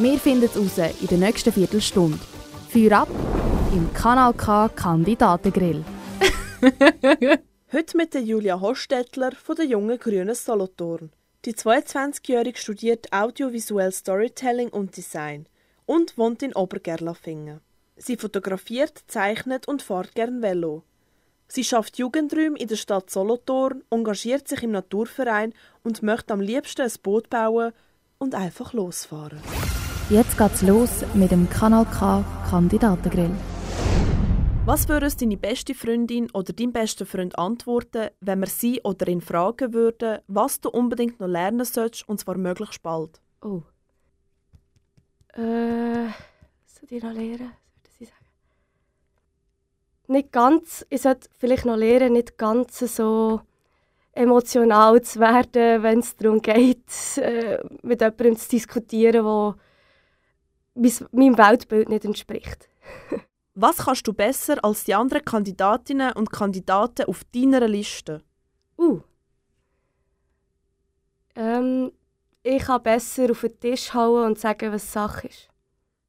Wir finden es raus in der nächsten Viertelstunde. Feuer ab im Kanal K Kandidatengrill. Heute mit Julia Hostetler von der Jungen Grünen Solothurn. Die 22-Jährige studiert Audiovisuell Storytelling und Design und wohnt in Obergerlafingen. Sie fotografiert, zeichnet und fährt gern Velo. Sie schafft Jugendräume in der Stadt Solothurn, engagiert sich im Naturverein und möchte am liebsten ein Boot bauen und einfach losfahren. Jetzt geht's los mit dem Kanal K Kandidatengrill. Was würde uns deine beste Freundin oder dein bester Freund antworten, wenn wir sie oder ihn fragen würden, was du unbedingt noch lernen sollst, und zwar möglichst bald? Oh. Äh, soll ich noch lernen? Was würde sie sagen? Nicht ganz. Ich sollte vielleicht noch lernen, nicht ganz so emotional zu werden, wenn es darum geht, äh, mit jemandem zu diskutieren, der meinem Weltbild nicht entspricht. Was kannst du besser als die anderen Kandidatinnen und Kandidaten auf deiner Liste? Uh. Ähm, ich kann besser auf den Tisch hauen und sagen, was Sache ist.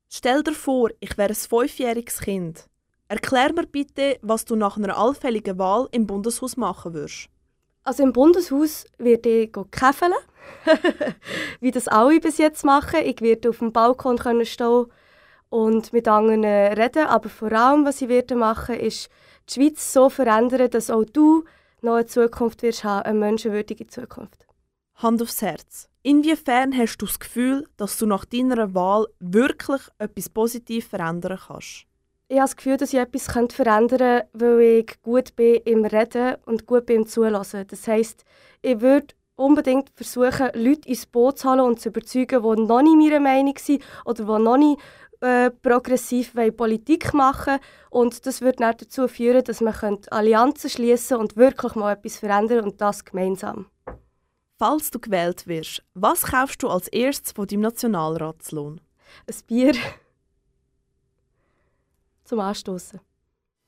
Stell dir vor, ich wäre ein fünfjähriges Kind. Erklär mir bitte, was du nach einer allfälligen Wahl im Bundeshaus machen würdest. Also im Bundeshaus werde ich käfeln, wie das alle bis jetzt machen. Ich werde auf dem Balkon können stehen und mit anderen reden. Aber vor allem, was ich werde machen, ist die Schweiz so verändern, dass auch du noch eine Zukunft wirst haben, eine menschenwürdige Zukunft. Hand aufs Herz. Inwiefern hast du das Gefühl, dass du nach deiner Wahl wirklich etwas positiv verändern kannst? Ich habe das Gefühl, dass ich etwas verändern könnte, weil ich gut bin im Reden und gut bin im Zulassen. Das heisst, ich würde unbedingt versuchen, Leute ins Boot zu holen und zu überzeugen, die noch nicht meiner Meinung sind oder die noch nicht äh, progressiv Politik machen Und das würde dann dazu führen, dass man Allianzen schließen und wirklich mal etwas verändern und das gemeinsam. Falls du gewählt wirst, was kaufst du als erstes von deinem Nationalratslohn? Ein Bier. Zum Anstoßen.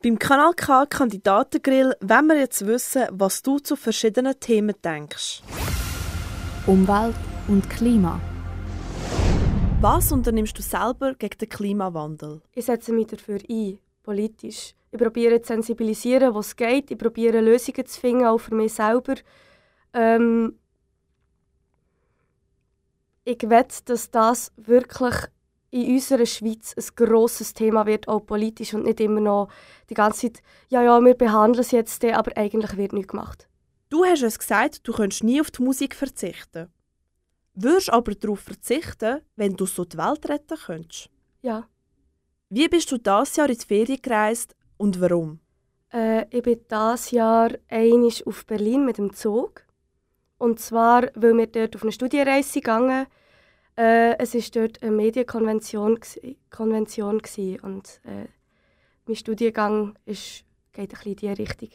Beim Kanal K Kandidatengrill wollen wir jetzt wissen, was du zu verschiedenen Themen denkst. Umwelt und Klima. Was unternimmst du selber gegen den Klimawandel? Ich setze mich dafür ein, politisch. Ich probiere zu sensibilisieren, was geht. Ich probiere Lösungen zu finden, auch für mich selber. Ähm, ich wette, dass das wirklich in unserer Schweiz ein grosses Thema wird, auch politisch und nicht immer noch die ganze Zeit, ja, ja, wir behandeln es jetzt, aber eigentlich wird nichts gemacht. Du hast es gesagt, du könntest nie auf die Musik verzichten. Würdest aber darauf verzichten, wenn du so die Welt retten könntest? Ja. Wie bist du dieses Jahr in die Ferien gereist und warum? Äh, ich bin dieses Jahr einig auf Berlin mit dem Zug. Und zwar, weil wir dort auf eine Studienreise gegangen äh, Es war dort eine Medienkonvention Konvention und äh, mein Studiengang ist, geht ein bisschen in diese Richtung.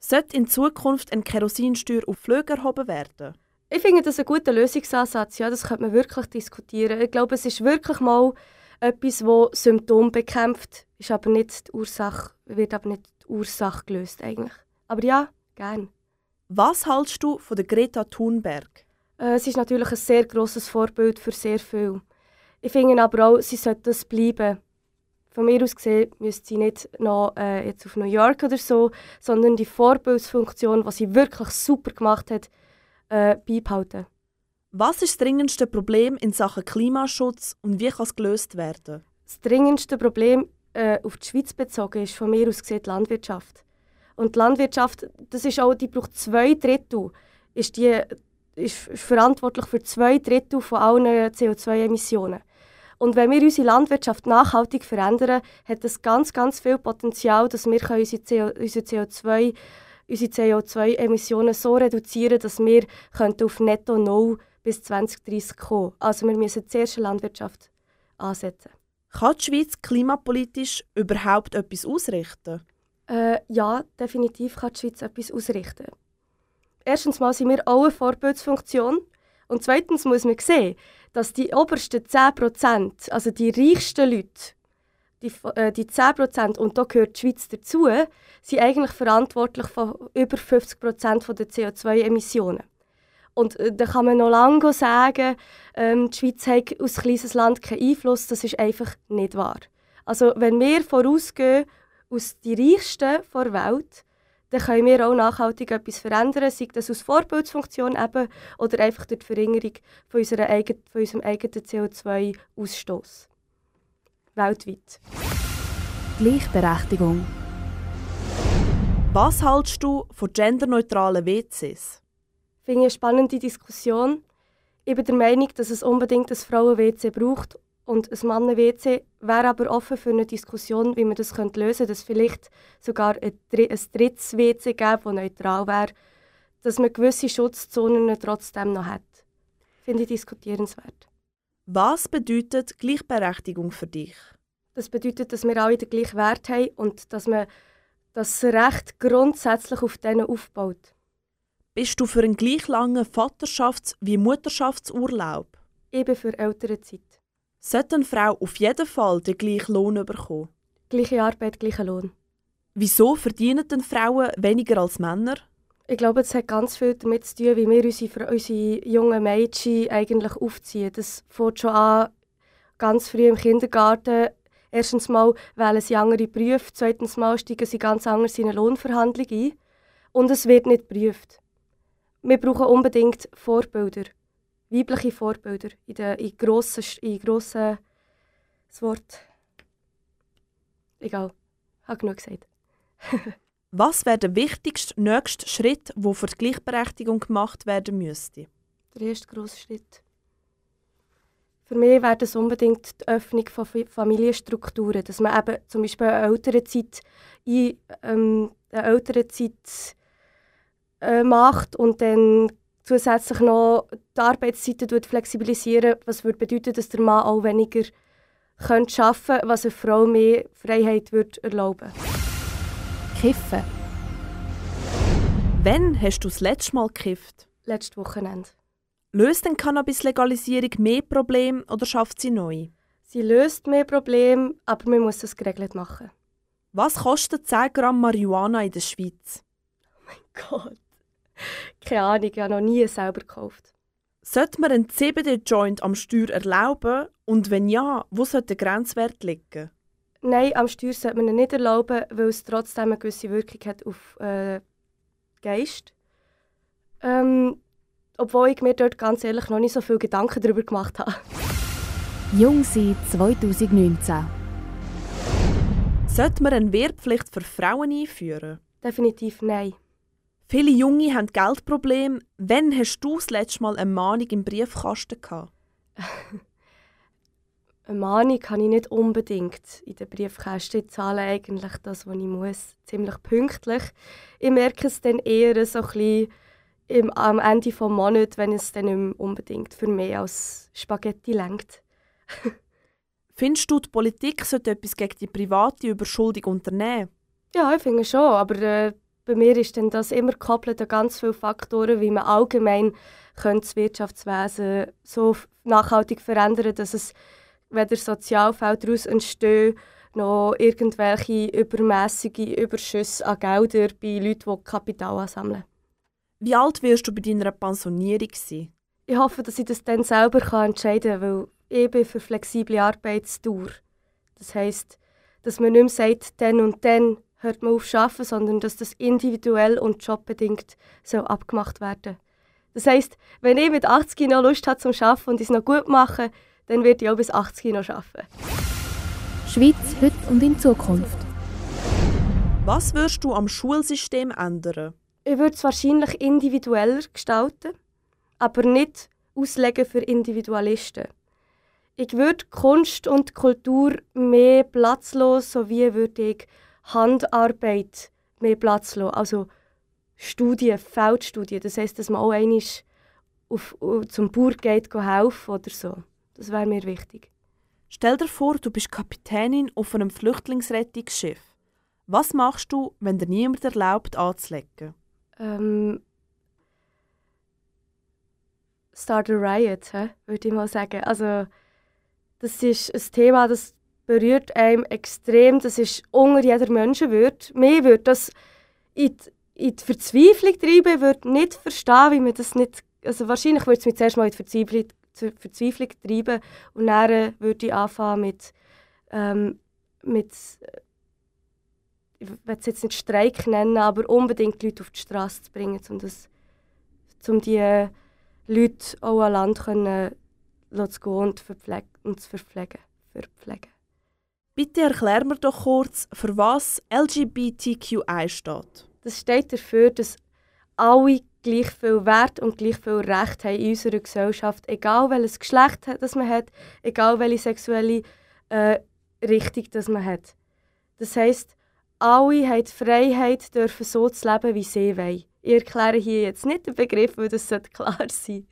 Sollte in Zukunft eine Kerosinsteuer auf Flüge erhoben werden? Ich finde das ein guter Lösungsansatz. Ja, das könnte man wirklich diskutieren. Ich glaube, es ist wirklich mal etwas, das Symptome bekämpft, ist aber nicht die Ursache, wird aber nicht die Ursache gelöst eigentlich. Aber ja, gerne. Was hältst du von der Greta Thunberg? Äh, sie ist natürlich ein sehr großes Vorbild für sehr viel. Ich finde aber auch, sie sollte das bleiben. Von mir aus gesehen müsste sie nicht noch äh, jetzt auf New York oder so, sondern die Vorbildsfunktion, was sie wirklich super gemacht hat, äh, beibehalten. Was ist das dringendste Problem in Sachen Klimaschutz und wie kann es gelöst werden? Das dringendste Problem äh, auf die Schweiz bezogen ist von mir aus gesehen die Landwirtschaft. Und die Landwirtschaft, das ist auch, die braucht zwei Drittel, ist, die, ist verantwortlich für zwei Drittel von allen CO2-Emissionen. Und wenn wir unsere Landwirtschaft nachhaltig verändern, hat das ganz, ganz viel Potenzial, dass wir unsere, CO, unsere CO2 unsere CO2-Emissionen so reduzieren, dass wir auf Netto Null bis 2030 kommen. Also wir müssen zuerst die Landwirtschaft ansetzen. Kann die Schweiz klimapolitisch überhaupt etwas ausrichten? Äh, ja, definitiv kann die Schweiz etwas ausrichten. Erstens mal sind wir eine Vorbildsfunktion. Und zweitens muss man sehen, dass die obersten 10%, also die reichsten Leute, die, äh, die 10%, und da gehört die Schweiz dazu, sind eigentlich verantwortlich für über 50% der CO2-Emissionen. Und äh, da kann man noch lange sagen, ähm, die Schweiz hat als kleines Land keinen Einfluss. Das ist einfach nicht wahr. Also wenn wir vorausgehen aus den Reichsten der Welt, dann können wir auch nachhaltig etwas verändern, sei das aus Vorbildsfunktion eben oder einfach durch die Verringerung von, unserer eigen, von unserem eigenen CO2-Ausstoß. Weltweit. Gleichberechtigung. Was hältst du von genderneutralen WCs? Ich finde eine spannende Diskussion. Ich bin der Meinung, dass es unbedingt ein Frauen-WC braucht und ein Mannen-WC wäre aber offen für eine Diskussion, wie man das lösen könnte, dass vielleicht sogar ein, ein drittes WC gäbe, das neutral wäre, dass man gewisse Schutzzonen trotzdem noch hat. Finde ich diskutierenswert. Was bedeutet Gleichberechtigung für dich? Das bedeutet, dass wir alle den gleichen Wert haben und dass man das Recht grundsätzlich auf denen aufbaut. Bist du für einen gleich langen Vaterschafts- wie Mutterschaftsurlaub? Bin für ältere Zeit. Sollte eine Frau auf jeden Fall den gleichen Lohn bekommen? Gleiche Arbeit, gleicher Lohn. Wieso verdienen denn Frauen weniger als Männer? Ich glaube, es hat ganz viel damit zu tun, wie wir unsere, unsere jungen Mädchen eigentlich aufziehen. Das fängt schon an, ganz früh im Kindergarten. Erstens mal wählen sie andere Berufe, zweitens mal steigen sie ganz anders in eine Lohnverhandlung ein. Und es wird nicht geprüft. Wir brauchen unbedingt Vorbilder, weibliche Vorbilder in, den, in grossen, in grossen das Wort. Egal, ich habe genug gesagt. Was wäre der wichtigste nächste Schritt, der für die Gleichberechtigung gemacht werden müsste? Der erste grosse Schritt. Für mich wäre das unbedingt die Öffnung von Familienstrukturen, dass man eben zum Beispiel eine Elternzeit, ein, ähm, eine Elternzeit äh, macht und dann zusätzlich noch die Arbeitszeiten flexibilisieren, was würde bedeuten, dass der Mann auch weniger könnte arbeiten könnte, was eine Frau mehr Freiheit würde erlauben Kiffen. Wann hast du das letzte Mal gekifft? Letztes Wochenende. Löst denn Cannabis-Legalisierung mehr Probleme oder schafft sie neu? Sie löst mehr Probleme, aber man muss es geregelt machen. Was kostet 10 Gramm Marihuana in der Schweiz? Oh mein Gott. Keine Ahnung, ich habe noch nie selber gekauft. Sollte man einen CBD-Joint am Steuer erlauben? Und wenn ja, wo sollte der Grenzwert liegen? Nein, am Steuer sollte man ihn nicht erlauben, weil es trotzdem eine gewisse Wirkung hat auf äh, Geist. Ähm, obwohl ich mir dort ganz ehrlich noch nicht so viele Gedanken darüber gemacht habe. Jung sein 2019. Sollte man eine Wehrpflicht für Frauen einführen? Definitiv nein. Viele Junge haben Geldprobleme. Wann hast du das letzte Mal eine Mahnung im Briefkasten gehabt? eine Mahnung kann ich nicht unbedingt in den Briefkästen. Ich zahle eigentlich das, was ich muss, ziemlich pünktlich. Ich merke es dann eher so ein bisschen im, am Ende des Monats, wenn es dann nicht unbedingt für mehr als Spaghetti lenkt. Findest du, die Politik sollte etwas gegen die private Überschuldung unternehmen? Ja, ich finde schon, aber äh, bei mir ist dann das immer gekoppelt an ganz viele Faktoren, wie man allgemein könnte das Wirtschaftswesen so nachhaltig verändern, dass es weder Sozialfälle daraus entstehen, noch irgendwelche übermäßige Überschüsse an Geldern bei Leuten, die Kapital ansammeln. Wie alt wirst du bei deiner Pensionierung sein? Ich hoffe, dass ich das dann selber entscheiden kann, weil ich bin für flexible Arbeitsdauer. Das heisst, dass man nicht mehr sagt, dann und dann hört man auf zu arbeiten, sondern dass das individuell und jobbedingt so abgemacht werden Das heisst, wenn ich mit 80 noch Lust habe zum Arbeiten und es noch gut machen, dann werde ich auch bis 80 noch arbeiten. Schweiz heute und in Zukunft. Was würdest du am Schulsystem ändern? Ich würde es wahrscheinlich individueller gestalten, aber nicht auslegen für Individualisten. Ich würde Kunst und Kultur mehr Platz lassen, sowie würde ich Handarbeit mehr Platz lassen. Also Studien, Feldstudien. Das heisst, dass man auch einmal auf, auf, zum Bauer geht helfen oder so. Das wäre mir wichtig. Stell dir vor, du bist Kapitänin auf einem Flüchtlingsrettungsschiff. Was machst du, wenn dir niemand erlaubt, anzulegen? Ähm, Start a Riot, würde ich mal sagen. Also, das ist ein Thema, das berührt einem extrem. Das ist unter jeder Menschenwürde. Mir würde das in die, in die Verzweiflung treiben. Würde nicht verstehen, wie man das nicht... Also wahrscheinlich würde es mich zuerst mal in die Verzweiflung, zur Verzweiflung treiben und dann würde ich anfangen mit... Ähm, mit ich will es jetzt nicht Streik nennen, aber unbedingt Leute auf die Straße zu bringen, um, das, um die Leute auch an Land zu gehen und zu verpflegen. verpflegen. Bitte erklär mir doch kurz, für was LGBTQI steht. Das steht dafür, dass alle gleich viel Wert und gleich viel Recht haben in unserer Gesellschaft, egal welches Geschlecht das man hat, egal welche sexuelle äh, Richtung das man hat. Das heisst, alle haben die Freiheit, dürfen so zu leben, wie sie wollen. Ich erkläre hier jetzt nicht den Begriff, weil das klar sein sollte.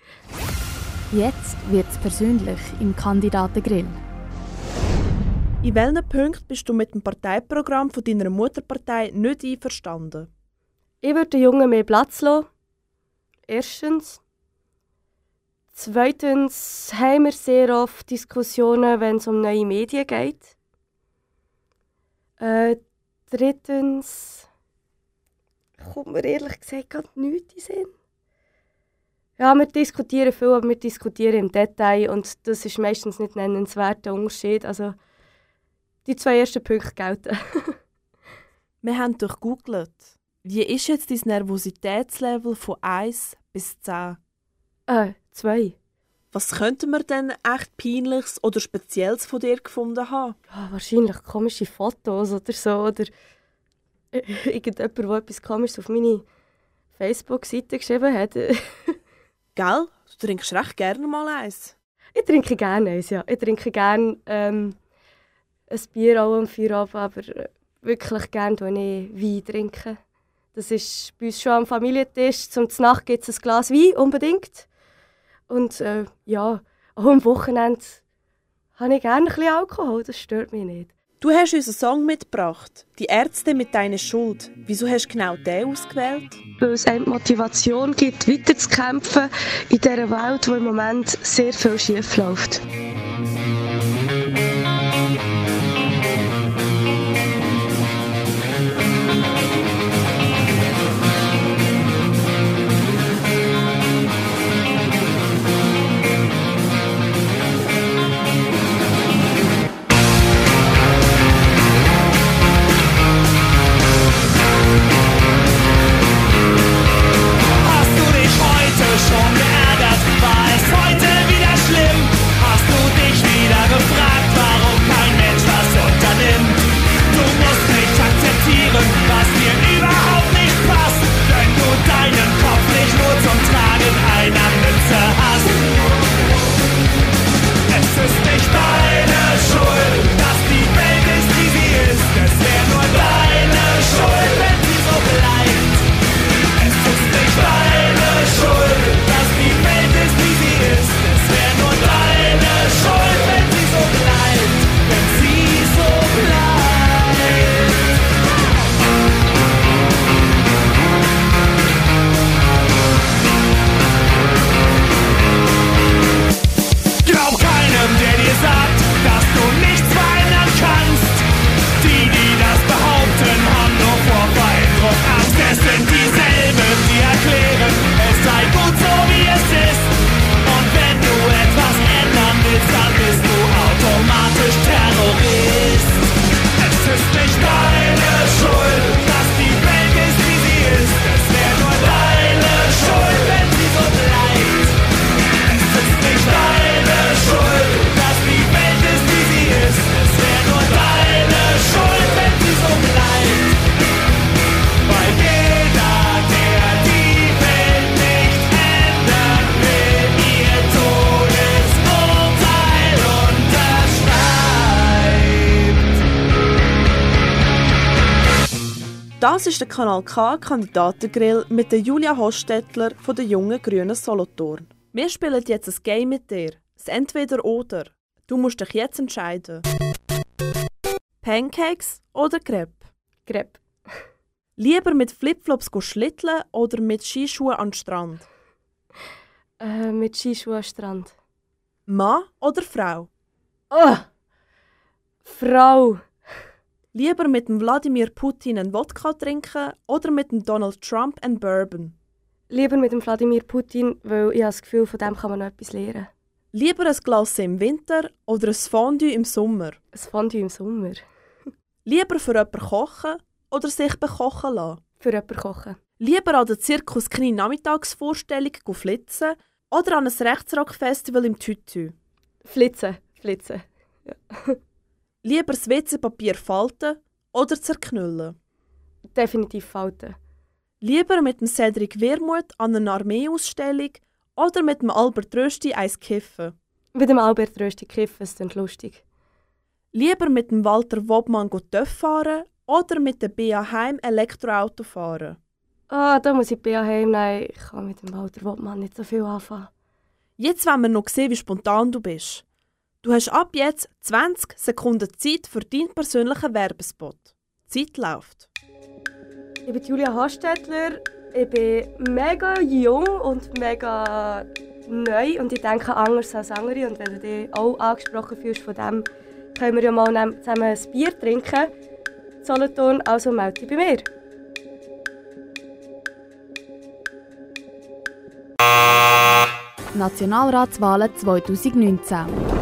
Jetzt wird es persönlich im Kandidatengrill. In welchen Punkten bist du mit dem Parteiprogramm von deiner Mutterpartei nicht einverstanden? Ich würde den Jungen mehr Platz lassen. Erstens. Zweitens haben wir sehr oft Diskussionen, wenn es um neue Medien geht. Äh, drittens kommt mir ehrlich gesagt gerade nichts in Sinn. Ja, wir diskutieren viel, aber wir diskutieren im Detail und das ist meistens nicht nennenswerter Unterschied. Also die zwei ersten Punkte gelten. wir haben durchgoogelt. Wie ist jetzt dein Nervositätslevel von 1 bis 10? Äh, 2. Was könnten wir denn echt Peinliches oder Spezielles von dir gefunden haben? Ja, wahrscheinlich komische Fotos oder so. Oder irgendjemand, der etwas Komisches auf meine Facebook-Seite geschrieben hat. Gell? Du trinkst recht gerne mal eins. Ich trinke gerne eins, ja. Ich trinke gerne ähm, ein Bier auch am Feierabend, aber wirklich gerne trinke ich Wein. Trinken. Das ist bei uns schon am Familientisch. Zum Nacht gibt es ein Glas Wein, unbedingt. Und äh, ja, auch am Wochenende habe ich gerne ein bisschen Alkohol, das stört mich nicht. Du hast uns einen Song mitgebracht, «Die Ärzte mit deiner Schuld». Wieso hast du genau den ausgewählt? Weil es einem Motivation gibt, weiterzukämpfen in dieser Welt, wo im Moment sehr viel schief läuft. Das ist der Kanal K Kandidatengrill mit der Julia Hostetler von der jungen Grünen Solothurn. Wir spielen jetzt ein Game mit dir, das Entweder-Oder. Du musst dich jetzt entscheiden. Pancakes oder Crepe? Crepe. Lieber mit Flipflops go schlitteln oder mit Skischuhen an den Strand? Äh, mit Skischuhen am Strand. Mann oder Frau? Oh! Frau. Lieber mit dem Wladimir Putin einen Wodka trinken oder mit dem Donald Trump einen Bourbon? Lieber mit dem Wladimir Putin, weil ich habe das Gefühl, von dem kann man noch etwas lernen. Lieber ein Glas im Winter oder ein Fondue im Sommer? Ein Fondue im Sommer. Lieber für jemanden kochen oder sich bekochen lassen? Für jemanden kochen. Lieber an der Zirkus kleine Nachmittagsvorstellung flitzen oder an ein Rechtsrock-Festival im Tütü? Flitzen. Flitzen. Lieber das WC-Papier falten oder zerknüllen? Definitiv falten. Lieber mit dem Cedric Wermuth an einer Armeeausstellung oder mit dem Albert Rösti eins kiffen? Mit dem Albert Rösti kiffen, es klingt lustig. Lieber mit dem Walter Wobmann TÜV fahren oder mit dem BA Heim Elektroauto fahren? Ah, da muss ich BA heimnehmen. Ich kann mit dem Walter Wobmann nicht so viel anfangen. Jetzt wollen wir noch sehen, wie spontan du bist. Du hast ab jetzt 20 Sekunden Zeit für deinen persönlichen Werbespot. Die Zeit läuft. Ich bin Julia Hostetler. Ich bin mega jung und mega neu und ich denke anders als andere. Und wenn du dich auch angesprochen fühlst von dem, können wir ja mal zusammen ein Bier trinken. Solothurn, also melde dich bei mir. Nationalratswahlen 2019.